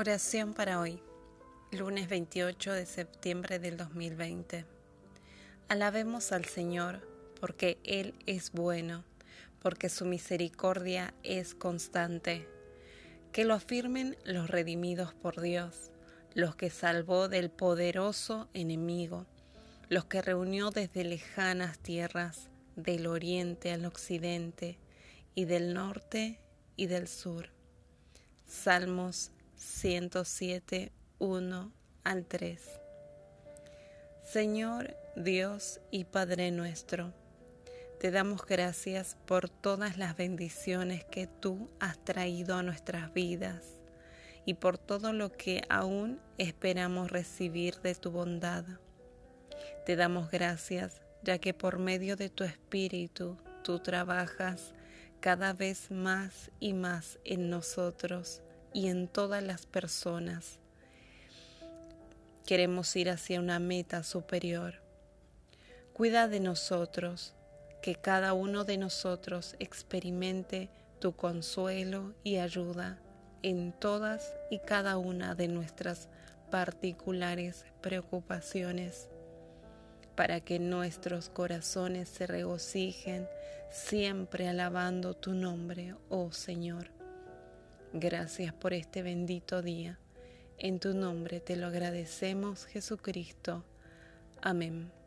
Oración para hoy, lunes 28 de septiembre del 2020. Alabemos al Señor porque Él es bueno, porque su misericordia es constante. Que lo afirmen los redimidos por Dios, los que salvó del poderoso enemigo, los que reunió desde lejanas tierras, del oriente al occidente, y del norte y del sur. Salmos 107, 1 al 3. Señor Dios y Padre nuestro, te damos gracias por todas las bendiciones que tú has traído a nuestras vidas y por todo lo que aún esperamos recibir de tu bondad. Te damos gracias ya que por medio de tu Espíritu tú trabajas cada vez más y más en nosotros y en todas las personas. Queremos ir hacia una meta superior. Cuida de nosotros, que cada uno de nosotros experimente tu consuelo y ayuda en todas y cada una de nuestras particulares preocupaciones, para que nuestros corazones se regocijen siempre alabando tu nombre, oh Señor. Gracias por este bendito día. En tu nombre te lo agradecemos, Jesucristo. Amén.